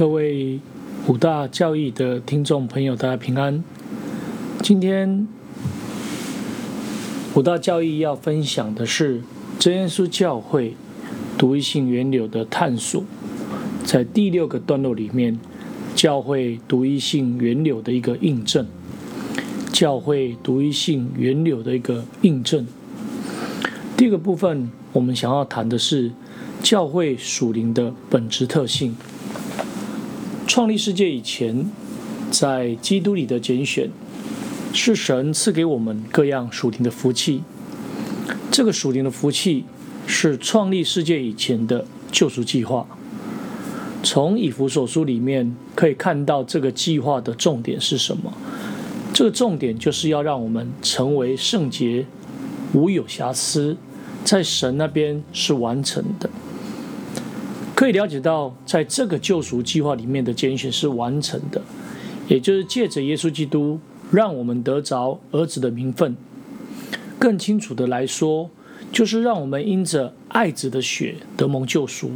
各位五大教义的听众朋友，大家平安。今天五大教义要分享的是真耶稣教会独一性源流的探索，在第六个段落里面，教会独一性源流的一个印证，教会独一性源流的一个印证。第二个部分，我们想要谈的是教会属灵的本质特性。创立世界以前，在基督里的拣选，是神赐给我们各样属灵的福气。这个属灵的福气是创立世界以前的救赎计划。从以弗所书里面可以看到，这个计划的重点是什么？这个重点就是要让我们成为圣洁，无有瑕疵，在神那边是完成的。可以了解到，在这个救赎计划里面的拣选是完成的，也就是借着耶稣基督，让我们得着儿子的名分。更清楚的来说，就是让我们因着爱子的血得蒙救赎，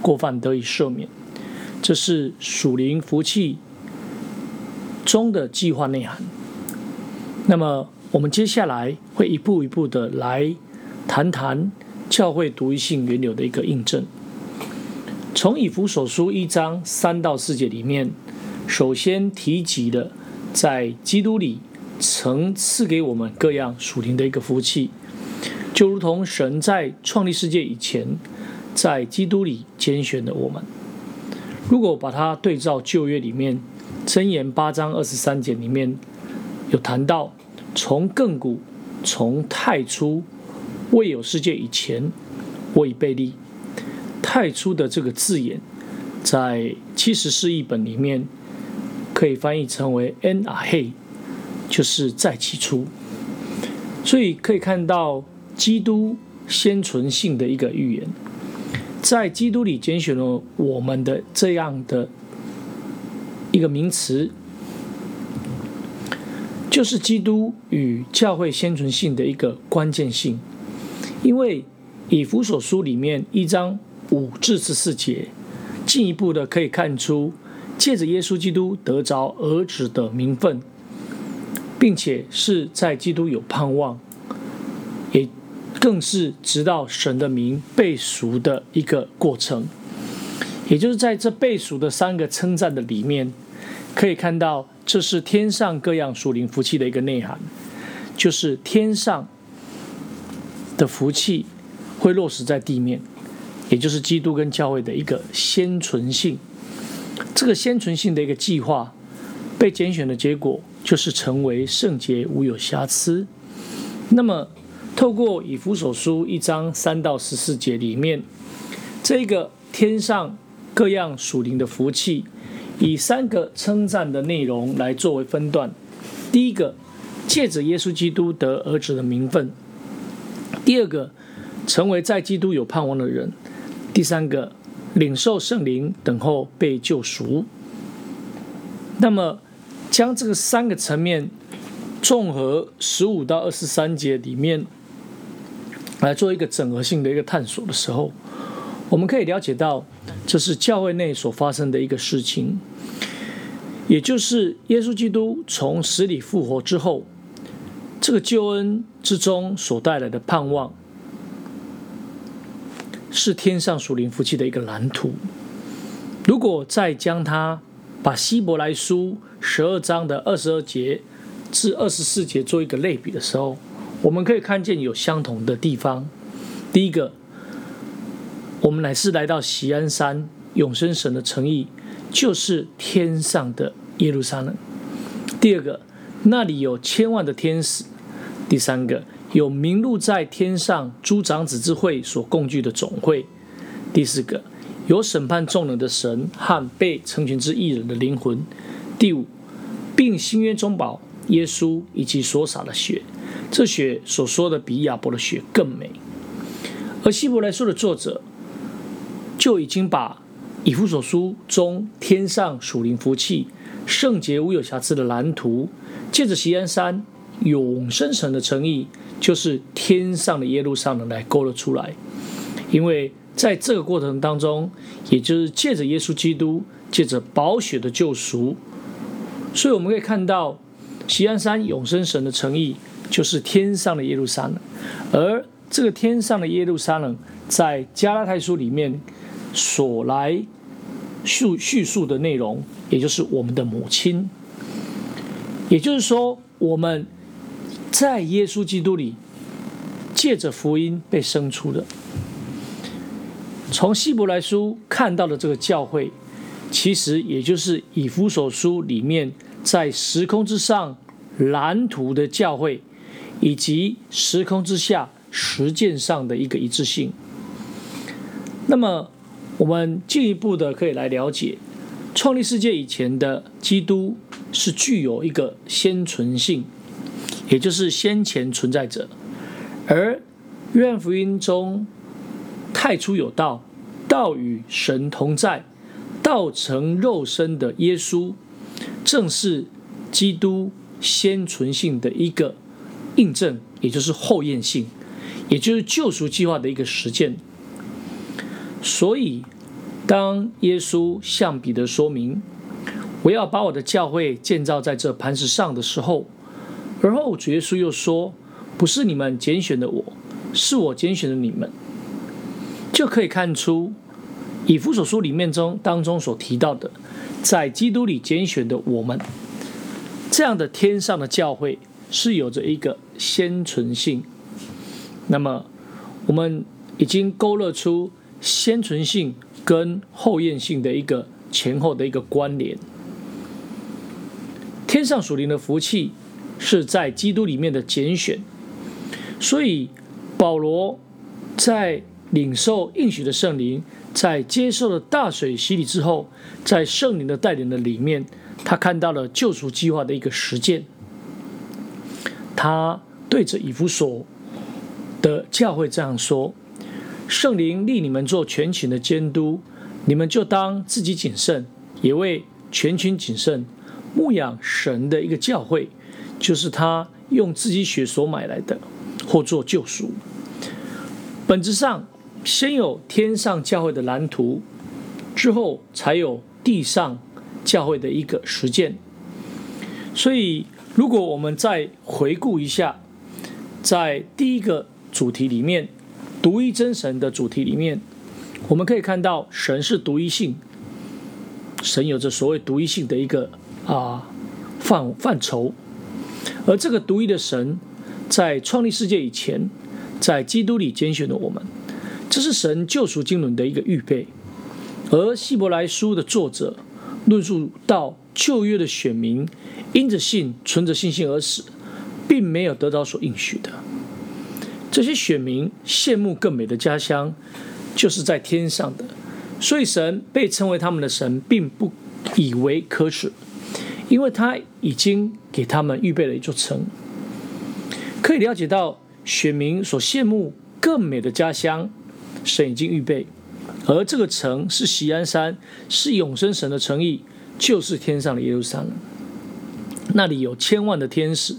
过犯得以赦免。这是属灵福气中的计划内涵。那么，我们接下来会一步一步的来谈谈教会独一性原有的一个印证。从以弗所书一章三到四节里面，首先提及的在基督里曾赐给我们各样属灵的一个福气，就如同神在创立世界以前，在基督里拣选了我们。如果把它对照旧约里面箴言八章二十三节里面有谈到，从亘古从太初未有世界以前，我已被立。太初的这个字眼，在七十四译本里面可以翻译成为 “n 啊嘿”，就是在起初。所以可以看到基督先存性的一个预言，在基督里拣选了我们的这样的一个名词，就是基督与教会先存性的一个关键性。因为以弗所书里面一章。五至十四节，进一步的可以看出，借着耶稣基督得着儿子的名分，并且是在基督有盼望，也更是直到神的名被赎的一个过程。也就是在这被赎的三个称赞的里面，可以看到这是天上各样属灵福气的一个内涵，就是天上的福气会落实在地面。也就是基督跟教会的一个先存性，这个先存性的一个计划被拣选的结果，就是成为圣洁无有瑕疵。那么，透过以弗所书一章三到十四节里面，这个天上各样属灵的福气，以三个称赞的内容来作为分段。第一个，借着耶稣基督得儿子的名分；第二个，成为在基督有盼望的人。第三个，领受圣灵，等候被救赎。那么，将这个三个层面综合十五到二十三节里面来做一个整合性的一个探索的时候，我们可以了解到，这是教会内所发生的一个事情，也就是耶稣基督从死里复活之后，这个救恩之中所带来的盼望。是天上属灵夫妻的一个蓝图。如果再将它把希伯来书十二章的二十二节至二十四节做一个类比的时候，我们可以看见有相同的地方。第一个，我们乃是来到锡安山永生神的诚意，就是天上的耶路撒冷。第二个，那里有千万的天使。第三个。有名录在天上诸长子之会所共聚的总会。第四个，有审判众人的神和被成全之艺人的灵魂。第五，并新约中保耶稣以及所洒的血，这血所说的比亚伯的血更美。而希伯来书的作者就已经把以弗所书中天上属灵福气、圣洁无有瑕疵的蓝图，借着锡安山永生神的诚意。就是天上的耶路撒冷来勾勒出来，因为在这个过程当中，也就是借着耶稣基督借着宝血的救赎。所以我们可以看到，锡安山永生神的诚意就是天上的耶路撒冷，而这个天上的耶路撒冷，在加拉太书里面所来叙叙述的内容，也就是我们的母亲。也就是说，我们在耶稣基督里，借着福音被生出的。从希伯来书看到的这个教会，其实也就是以弗所书里面在时空之上蓝图的教会，以及时空之下实践上的一个一致性。那么，我们进一步的可以来了解，创立世界以前的基督。是具有一个先存性，也就是先前存在者。而约翰福音中太初有道，道与神同在，道成肉身的耶稣，正是基督先存性的一个印证，也就是后验性，也就是救赎计划的一个实践。所以，当耶稣向彼得说明。我要把我的教会建造在这磐石上的时候，而后主耶稣又说：“不是你们拣选的我，是我拣选的你们。”就可以看出以弗所书里面中当中所提到的，在基督里拣选的我们，这样的天上的教会是有着一个先存性。那么，我们已经勾勒出先存性跟后验性的一个前后的一个关联。天上属灵的福气是在基督里面的拣选，所以保罗在领受应许的圣灵，在接受了大水洗礼之后，在圣灵的带领的里面，他看到了救赎计划的一个实践。他对着以弗所的教会这样说：“圣灵立你们做全群的监督，你们就当自己谨慎，也为全群谨慎。”牧养神的一个教会，就是他用自己血所买来的，或做救赎。本质上，先有天上教会的蓝图，之后才有地上教会的一个实践。所以，如果我们再回顾一下，在第一个主题里面，独一真神的主题里面，我们可以看到神是独一性，神有着所谓独一性的一个。啊，范范畴，而这个独一的神，在创立世界以前，在基督里拣选的我们，这是神救赎经纶的一个预备。而希伯来书的作者论述到旧约的选民因着信存着信心而死，并没有得到所应许的。这些选民羡慕更美的家乡，就是在天上的，所以神被称为他们的神，并不以为可耻。因为他已经给他们预备了一座城，可以了解到选民所羡慕更美的家乡，神已经预备，而这个城是喜安山，是永生神的诚意，就是天上的耶路撒冷。那里有千万的天使，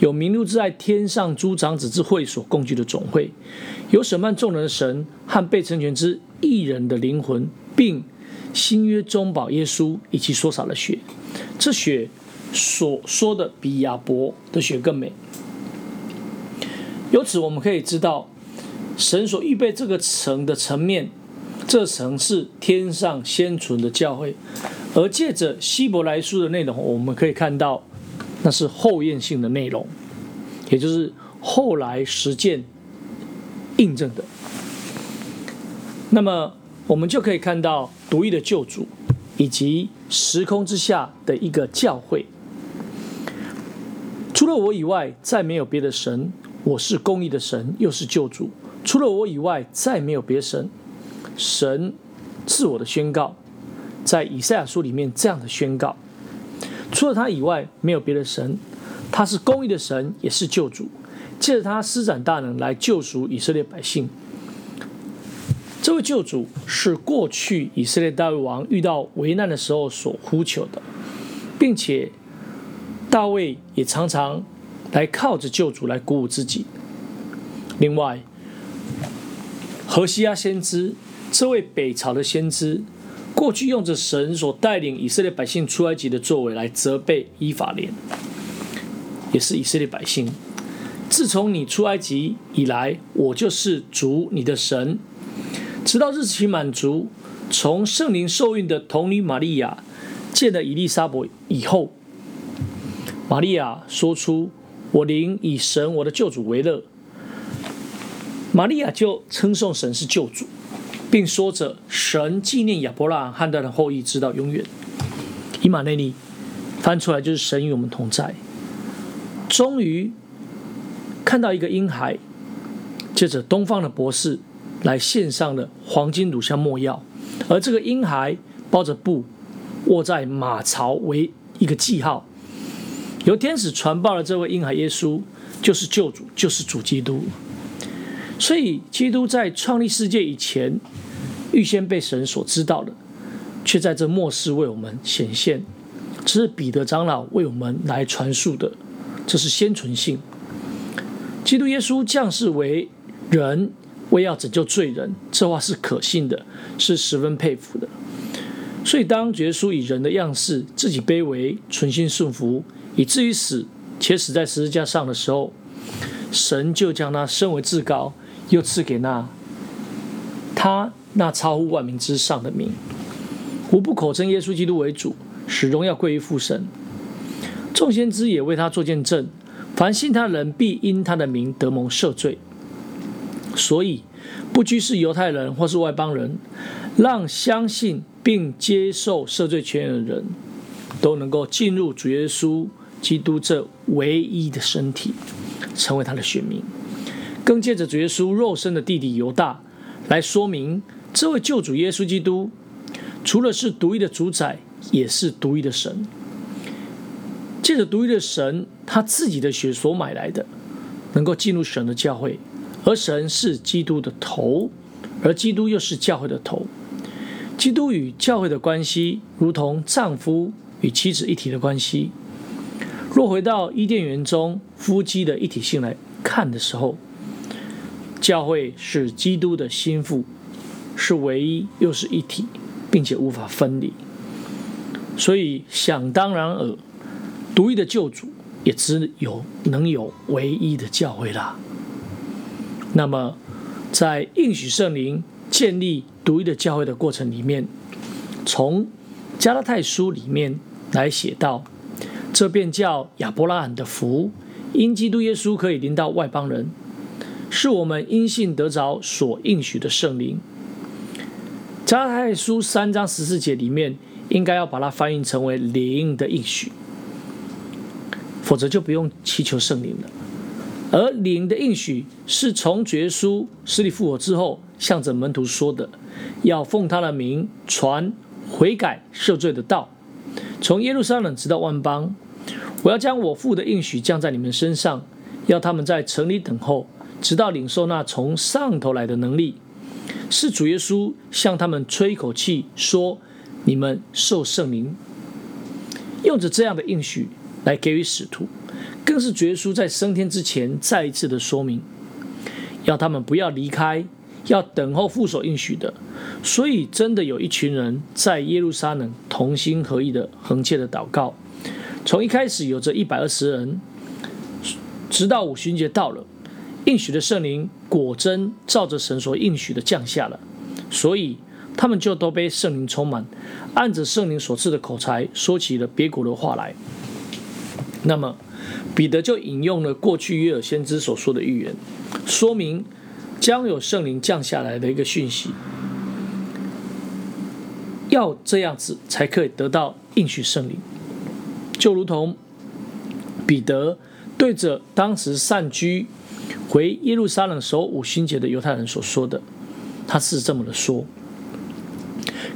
有名录在天上诸长子之会所共聚的总会，有审判众人的神和被成全之一人的灵魂，并新约中保耶稣以及所洒的血。这血所说的比亚伯的血更美。由此我们可以知道，神所预备这个城的层面，这层是天上先存的教会，而借着希伯来书的内容，我们可以看到那是后验性的内容，也就是后来实践印证的。那么我们就可以看到独一的救主。以及时空之下的一个教会，除了我以外，再没有别的神。我是公义的神，又是救主。除了我以外，再没有别神。神自我的宣告，在以赛亚书里面这样的宣告：除了他以外，没有别的神。他是公义的神，也是救主，借着他施展大能来救赎以色列百姓。这位救主是过去以色列大卫王遇到危难的时候所呼求的，并且大卫也常常来靠着救主来鼓舞自己。另外，何西阿先知这位北朝的先知，过去用着神所带领以色列百姓出埃及的作为来责备伊法莲，也是以色列百姓。自从你出埃及以来，我就是主你的神。直到日期满足，从圣灵受孕的童女玛利亚见了以利沙伯以后，玛利亚说出：“我灵以神我的救主为乐。”玛利亚就称颂神是救主。并说着：“神纪念亚伯拉罕的后裔，直到永远。”以马内利翻出来就是神与我们同在。终于看到一个婴孩，借着东方的博士来献上了黄金乳香墨药，而这个婴孩包着布，卧在马槽为一个记号。由天使传报了这位婴孩耶稣就是救主，就是主基督。所以，基督在创立世界以前，预先被神所知道的，却在这末世为我们显现。这是彼得长老为我们来传述的，这是先存性。基督耶稣降世为人，为要拯救罪人，这话是可信的，是十分佩服的。所以，当耶稣以人的样式，自己卑微，存心顺服，以至于死，且死在十字架上的时候，神就将他升为至高。又赐给那他那超乎万民之上的名，无不口称耶稣基督为主，使荣耀归于父神。众先知也为他作见证，凡信他的人必因他的名得蒙赦罪。所以，不拘是犹太人或是外邦人，让相信并接受赦罪权的人都能够进入主耶稣基督这唯一的身体，成为他的选民。更借着主耶稣肉身的弟弟犹大来说明，这位救主耶稣基督，除了是独一的主宰，也是独一的神。借着独一的神，他自己的血所买来的，能够进入神的教会，而神是基督的头，而基督又是教会的头。基督与教会的关系，如同丈夫与妻子一体的关系。若回到伊甸园中夫妻的一体性来看的时候，教会是基督的心腹，是唯一又是一体，并且无法分离。所以想当然尔，独一的救主也只有能有唯一的教会啦。那么，在应许圣灵建立独一的教会的过程里面，从加拉太书里面来写到，这便叫亚伯拉罕的福，因基督耶稣可以临到外邦人。是我们因信得着所应许的圣灵。加拉太书三章十四节里面，应该要把它翻译成为灵的应许，否则就不用祈求圣灵了。而灵的应许是从耶稣死里复活之后，向着门徒说的，要奉他的名传悔改赦罪的道，从耶路撒冷直到万邦。我要将我父的应许降在你们身上，要他们在城里等候。直到领受那从上头来的能力，是主耶稣向他们吹一口气，说：“你们受圣灵。”用着这样的应许来给予使徒，更是主耶稣在升天之前再一次的说明，要他们不要离开，要等候父所应许的。所以，真的有一群人在耶路撒冷同心合意的横切的祷告，从一开始有着一百二十人，直到五旬节到了。应许的圣灵果真照着神所应许的降下了，所以他们就都被圣灵充满，按着圣灵所赐的口才说起了别国的话来。那么彼得就引用了过去约尔先知所说的预言，说明将有圣灵降下来的一个讯息，要这样子才可以得到应许圣灵，就如同彼得对着当时散居。回耶路撒冷守五旬节的犹太人所说的，他是这么的说：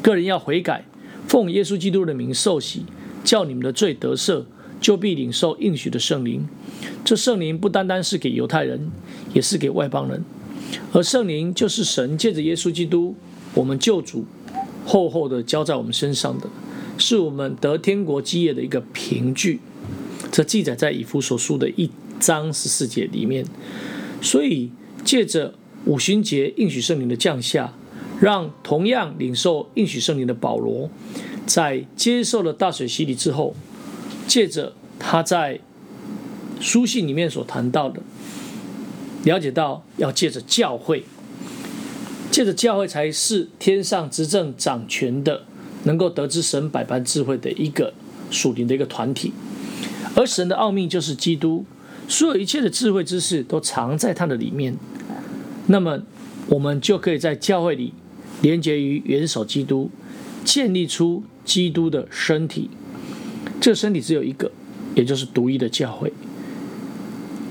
个人要悔改，奉耶稣基督的名受洗，叫你们的罪得赦，就必领受应许的圣灵。这圣灵不单单是给犹太人，也是给外邦人。而圣灵就是神借着耶稣基督，我们救主厚厚的交在我们身上的，是我们得天国基业的一个凭据。这记载在以弗所书的一章十四节里面。所以，借着五旬节应许圣灵的降下，让同样领受应许圣灵的保罗，在接受了大水洗礼之后，借着他在书信里面所谈到的，了解到要借着教会，借着教会才是天上执政掌权的，能够得知神百般智慧的一个属灵的一个团体，而神的奥秘就是基督，所有一切的智慧知识都藏在他的里面。那么，我们就可以在教会里连接于元首基督，建立出基督的身体。这身体只有一个，也就是独一的教会。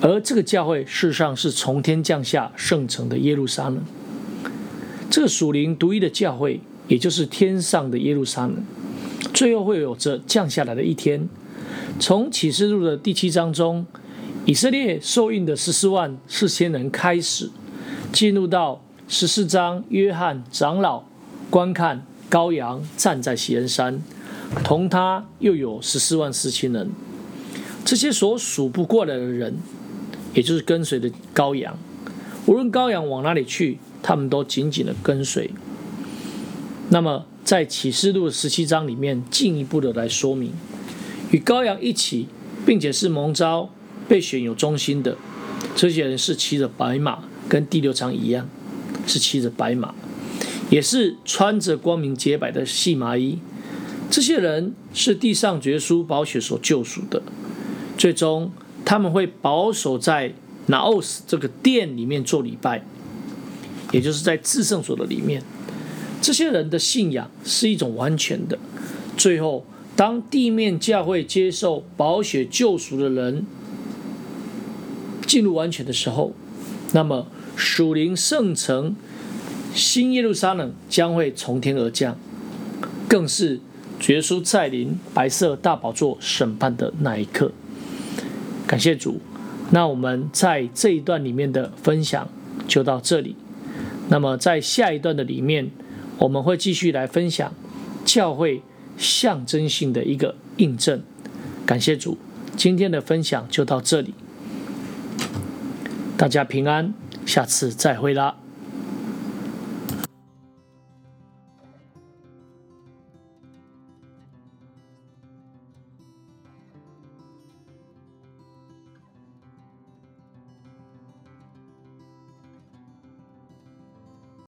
而这个教会事实上是从天降下圣城的耶路撒冷，这个属灵独一的教会，也就是天上的耶路撒冷，最后会有着降下来的一天。从启示录的第七章中，以色列受印的十四万四千人开始，进入到十四章，约翰长老观看羔羊站在喜恩山，同他又有十四万四千人，这些所数不过来的人。也就是跟随的羔羊，无论羔羊往哪里去，他们都紧紧的跟随。那么，在启示录十七章里面，进一步的来说明，与羔羊一起，并且是蒙召被选有忠心的这些人，是骑着白马，跟第六章一样，是骑着白马，也是穿着光明洁白的细麻衣。这些人是地上绝书宝血所救赎的，最终。他们会保守在拿奥斯这个殿里面做礼拜，也就是在至圣所的里面。这些人的信仰是一种完全的。最后，当地面教会接受宝血救赎的人进入完全的时候，那么属灵圣城新耶路撒冷将会从天而降，更是绝书在临白色大宝座审判的那一刻。感谢主，那我们在这一段里面的分享就到这里。那么在下一段的里面，我们会继续来分享教会象征性的一个印证。感谢主，今天的分享就到这里，大家平安，下次再会啦。